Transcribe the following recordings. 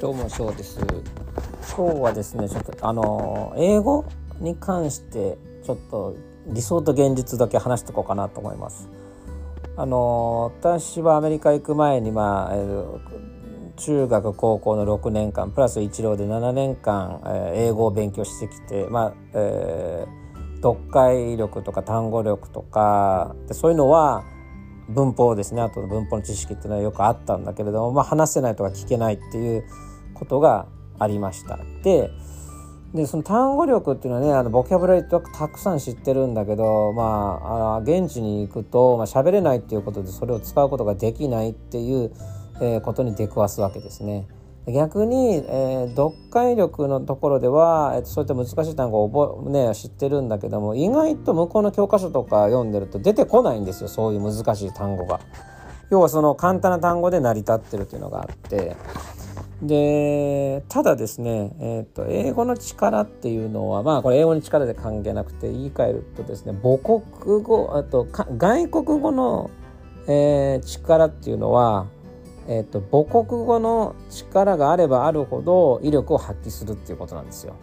どうも翔です。今日はですねちょっとあの英語に関してちょっと理想と現実だけ話しておこうかなと思います。あの私はアメリカ行く前にまあ、えー、中学高校の6年間プラス一浪で7年間、えー、英語を勉強してきてまあ、えー、読解力とか単語力とかでそういうのは文法ですね。あと文法の知識っていうのはよくあったんだけれども、まあ、話せないとか聞けないっていうことがありました。ででその単語力っていうのはねあのボキャブラリーってたくさん知ってるんだけどまああ現地に行くと、まあ、喋れないっていうことでそれを使うことができないっていう、えー、ことに出くわすわけですね。逆に、えー、読解力のところでは、えー、そういった難しい単語を覚、ね、知ってるんだけども意外と向こうの教科書とか読んでると出てこないんですよそういう難しい単語が。要はその簡単な単語で成り立ってるっていうのがあってでただですね、えーと、英語の力っていうのはまあこれ英語の力で関係なくて言い換えるとですね母国語あと外国語の、えー、力っていうのはえーと、母国語の力があればあるほど威力を発揮するっていうことなんですよ。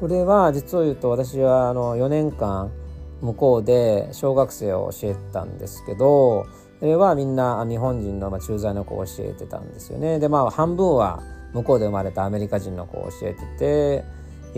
これは実を言うと私はあの4年間向こうで小学生を教えたんですけどはみんな日本人の駐在の子を教えてたんですよね。でまあ半分は向こうで生まれたアメリカ人の子を教えてて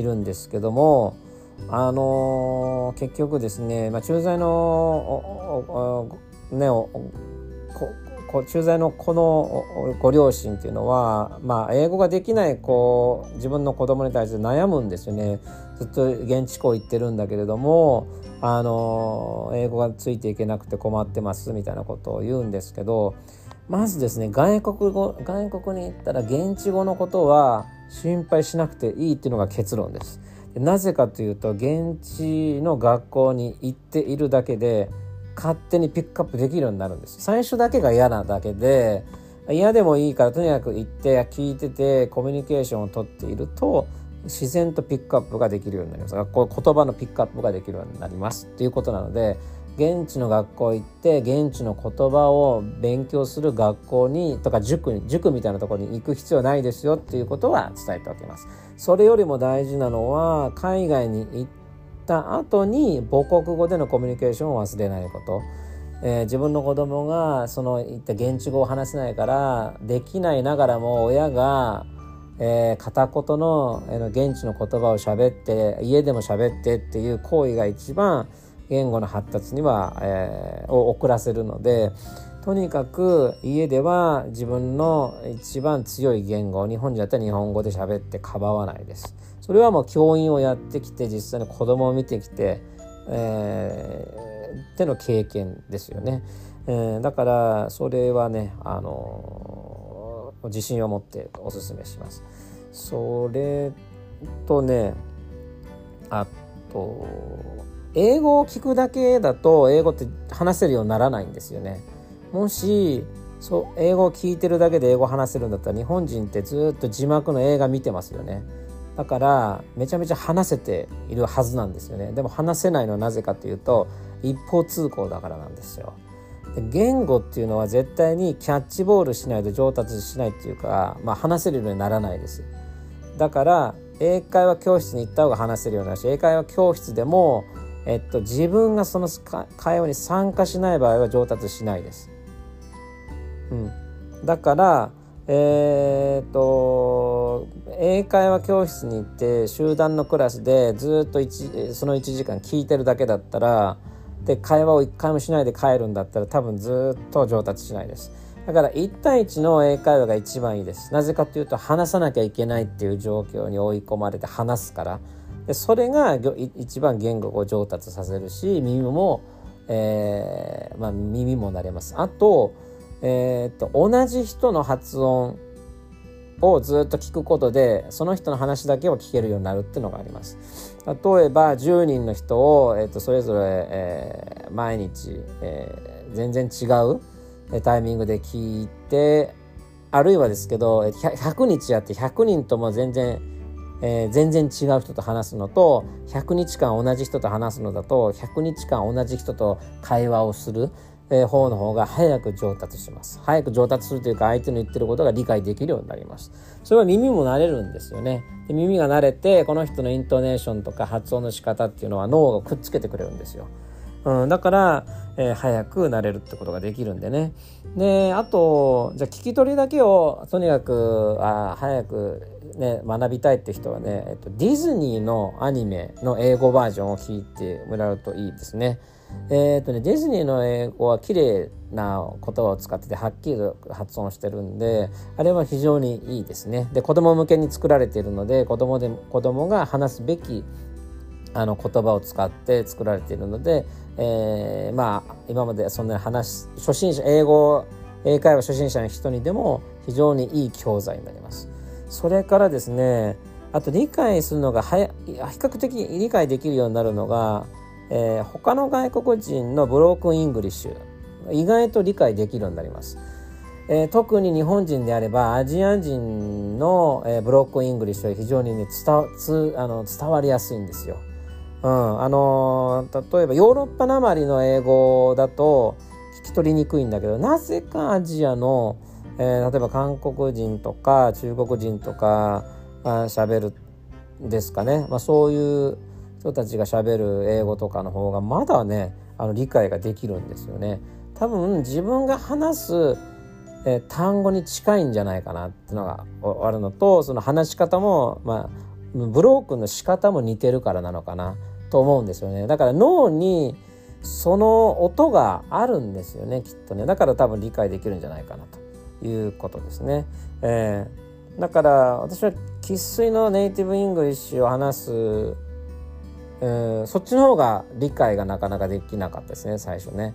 いるんですけどもあのー、結局ですね、まあ、駐在のね駐在の子のご両親っていうのは、まあ、英語ができない子自分の子供に対して悩むんですよねずっと現地校行ってるんだけれどもあの英語がついていけなくて困ってますみたいなことを言うんですけどまずですね外国語外国に行ったら現地語のことは心配しなくていいっていうのが結論です。なぜかというと現地の学校に行っているだけで勝手にピックアップできるようになるんです。最初だけが嫌なだけで嫌でもいいからとにかく行って聞いててコミュニケーションをとっていると自然とピックアップができるようになります。学校言葉のピックアップができるようになります。っていうことなので現地の学校行って現地の言葉を勉強する学校にとか塾に塾みたいなところに行く必要ないですよっていうことは伝えておきます。それよりも大事なのは海外に行った後に母国語でのコミュニケーションを忘れないこと。えー、自分の子供がその言った現地語を話せないからできないながらも親が、えー、片言の、えー、現地の言葉を喋って家でも喋ってっていう行為が一番言語の発達には、えー、を遅らせるのでとにかく家では自分の一番強い言語日本人だったら日本語で喋ってかばわないです。それはもう教員をやってきて実際に子供を見てきて、えー、っての経験ですよね。えー、だからそれはね、あのー、自信を持っておすすめします。それとねあと英語を聞くだけだと英語って話せるようにならないんですよね。もしそう英語を聞いてるだけで英語話せるんだったら日本人ってずっと字幕の映画見てますよね。だからめちゃめちゃ話せているはずなんですよね。でも話せないのはなぜかというと一方通行だからなんですよ。で言語っていうのは絶対にキャッチボールしないと上達しないっていうか、まあ、話せるようにならないです。だから英会話教室に行った方が話せるようになるし英会話教室でもえっと、自分がその会話に参加しない場合は上達しないです。うん、だからえー、っと英会話教室に行って集団のクラスでずっとその1時間聞いてるだけだったらで会話を一回もしないで帰るんだったら多分ずっと上達しないです。だから1対1の英会話が一番いいです。なぜかというと話さなきゃいけないっていう状況に追い込まれて話すから。でそれが一番言語を上達させるし耳も、えーまあ、耳も慣れます。あと,、えー、っと同じ人の発音をずっと聞くことでその人の話だけを聞けるようになるっていうのがあります。例えば10人の人を、えー、とそれぞれ、えー、毎日、えー、全然違うタイミングで聞いてあるいはですけど100日やって100人とも全然えー、全然違う人と話すのと100日間同じ人と話すのだと100日間同じ人と会話をする、え方の方が早く上達します。早く上達するというか相手の言ってることが理解できるようになります。それは耳も慣れるんですよね。で耳が慣れてこの人のイントネーションとか発音の仕方っていうのは脳がくっつけてくれるんですよ。うん、だから、えー、早くなれるってことができるんでね。であとじゃあ聞き取りだけをとにかくあ早く、ね、学びたいって人はね、えっと、ディズニーのアニメの英語バージョンを聞いてもらうといいですね。えーとね、ディズニーの英語は綺麗な言葉を使っててはっきりと発音してるんであれは非常にいいですね。で子供向けに作られているので子供で子供が話すべきあの言葉を使って作られているので、えー、まあ今までそんなに話初心者英語英会話初心者の人にでも非常にいい教材になります。それからですねあと理解するのがはや比較的理解できるようになるのがえー、他の外国人の broken English 意外と理解できるようになります。えー、特に日本人であればアジア人の、えー、 broken English は非常にね伝つあの伝わりやすいんですよ。うん、あのー、例えばヨーロッパなまりの英語だと聞き取りにくいんだけどなぜかアジアの、えー、例えば韓国人とか中国人とか喋るですかね、まあ、そういう人たちがしゃべる英語とかの方がまだねあの理解ができるんですよね。多分自分が話す、えー、単語に近いんじゃないかなっていうのがあるのとその話し方も、まあ、ブロークンの仕方も似てるからなのかなと思うんですよね。だから脳にその音があるんですよねきっとねだから多分理解できるんじゃないかなということですね。えー、だから私は生粋の native English を話すえー、そっちの方が理解がなかなかできなかったですね最初ね、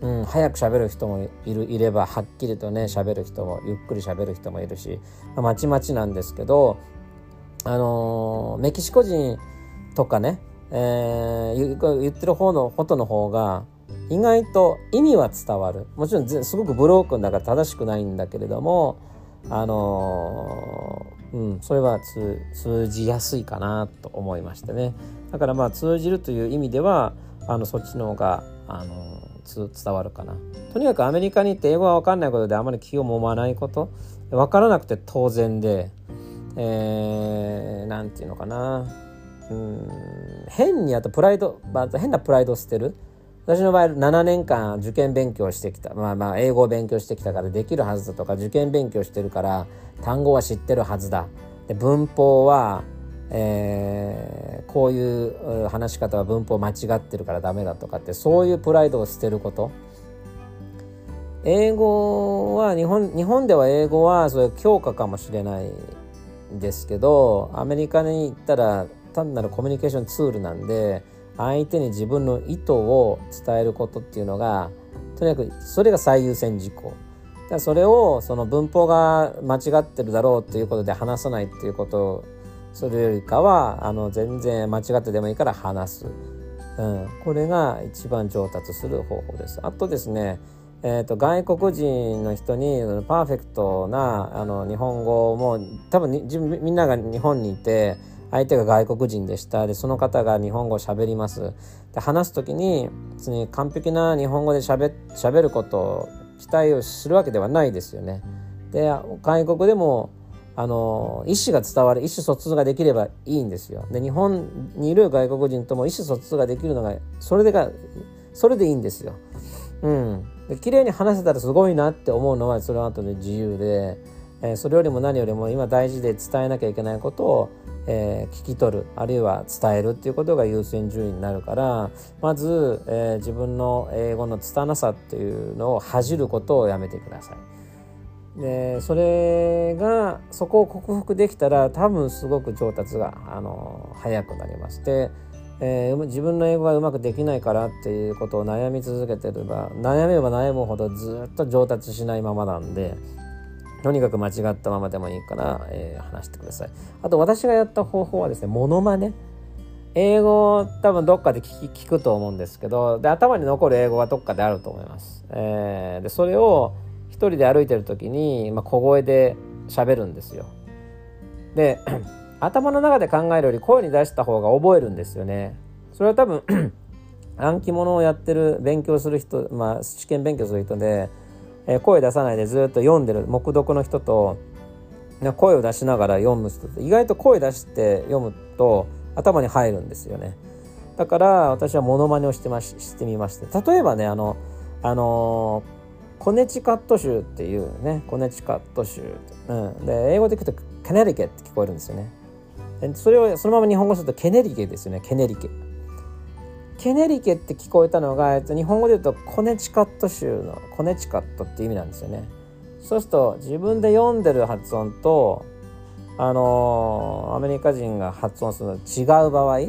うん、早く喋る人もいるいればはっきりとね喋る人もゆっくり喋る人もいるし、ま、ちまちなんですけどあのー、メキシコ人とかね、えー、言ってる方のことの方が意外と意味は伝わる。もちろんすごくブロークンだから正しくないんだけれどもあの、うん、それは通じやすいかなと思いましてね。だからまあ通じるという意味ではあのそっちの方があの伝わるかな。とにかくアメリカに行って英語が分かんないことであまり気を揉まないこと。分からなくて当然で何、えー、て言うのかな。うん変にあとプライド、まあ、変なプライドを捨てる。私の場合7年間受験勉強してきた。まあまあ英語を勉強してきたからできるはずだとか受験勉強してるから単語は知ってるはずだ。で文法は、えー、こういう話し方は文法間違ってるからダメだとかってそういうプライドを捨てること。英語は日本日本では英語はそれ強化かもしれないんですけどアメリカに行ったら単なるコミュニケーションツールなんで相手に自分の意図を伝えることっていうのがとにかくそれが最優先事項。だそれをその文法が間違ってるだろうっていうことで話さないっていうことをするよりかはあの全然間違ってでもいいから話す、うん、これが一番上達する方法です。あとですねえーと、外国人の人にパーフェクトなあの日本語も多分にみんなが日本にいて相手が外国人でしたでその方が日本語を喋りますで話す時に別に完璧な日本語でしゃべることを期待をするわけではないですよね。で外国でもあの意思が伝わる意思疎通ができればいいんですよ。で日本にいる外国人とも意思疎通ができるのがそれでがそれでいいんですよ。うん。で綺麗に話せたらすごいなって思うのはそれは後で自由で、えー、それよりも何よりも今大事で伝えなきゃいけないことをえー、聞き取るあるいは伝えるっていうことが優先順位になるからまず、えー、自分の英語の拙さっていうのを恥じることをやめてください。でそれがそこを克服できたら多分すごく上達があの早くなります。でえー、自分の英語がうまくできないからっていうことを悩み続けてれば悩めば悩むほどずっと上達しないままなんでとにかく間違ったままでもいいから、えー、話してください。あと私がやった方法はですね、モノマネ。英語多分どっかで聞聞くと思うんですけど、で、頭に残る英語はどっかであると思います。えー、で、それを一人で歩いてる時に、まあ、小声で喋るんですよ。で、頭の中で考えるより声に出した方が覚えるんですよね。それは多分 暗記物をやってる勉強する人、まあ、試験勉強する人で、え、声出さないでずっと読んでる黙読の人と声を出しながら読む人って意外と声出して読むと頭に入るんですよね。だから私はモノマネをしてまししてみまして。例えばねあのあのコネチカット州っていうねコネチカット州、うん、で英語で聞くとケネリケって聞こえるんですよね。それをそのまま日本語するとケネリケですよね。ケネリケ。ケネリケって聞こえたのが日本語で言うとコネチカット州のコネチカットって意味なんですよね。そうすると自分で読んでる発音とあのー、アメリカ人が発音するの違う場合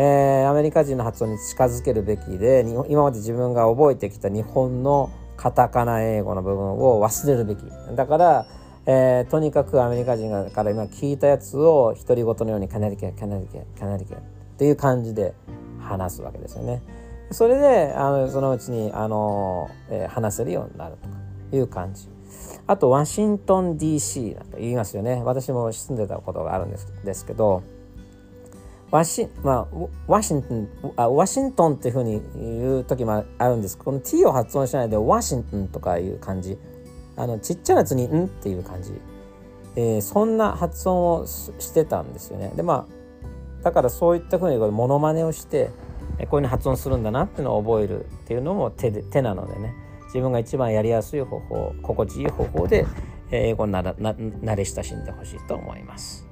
えー、アメリカ人の発音に近づけるべきで今まで自分が覚えてきた日本のカタカナ英語の部分を忘れるべき。だから、えー、とにかくアメリカ人から今聞いたやつを独り言のように「カナリケカナリケカナリケ」っていう感じで話すわけですよね。それであのそのうちにあの、えー、話せるようになるとかいう感じ。あとワシントン DC なんて言いますよね。私も住んでたことがあるんですですけどワシ,、まあ、ワシントンあワシントンっていうふうに言う時もあるんですこの t を発音しないでワシントンとかいう感じあのちっちゃなやつに「ん」っていう感じ、えー、そんな発音をしてたんですよねでまあだからそういったふうにモノマネをしてこういうふうに発音するんだなっていうのを覚えるっていうのも手で手なのでね自分が一番やりやすい方法心地いい方法で英語にな慣れ親しんでほしいと思います。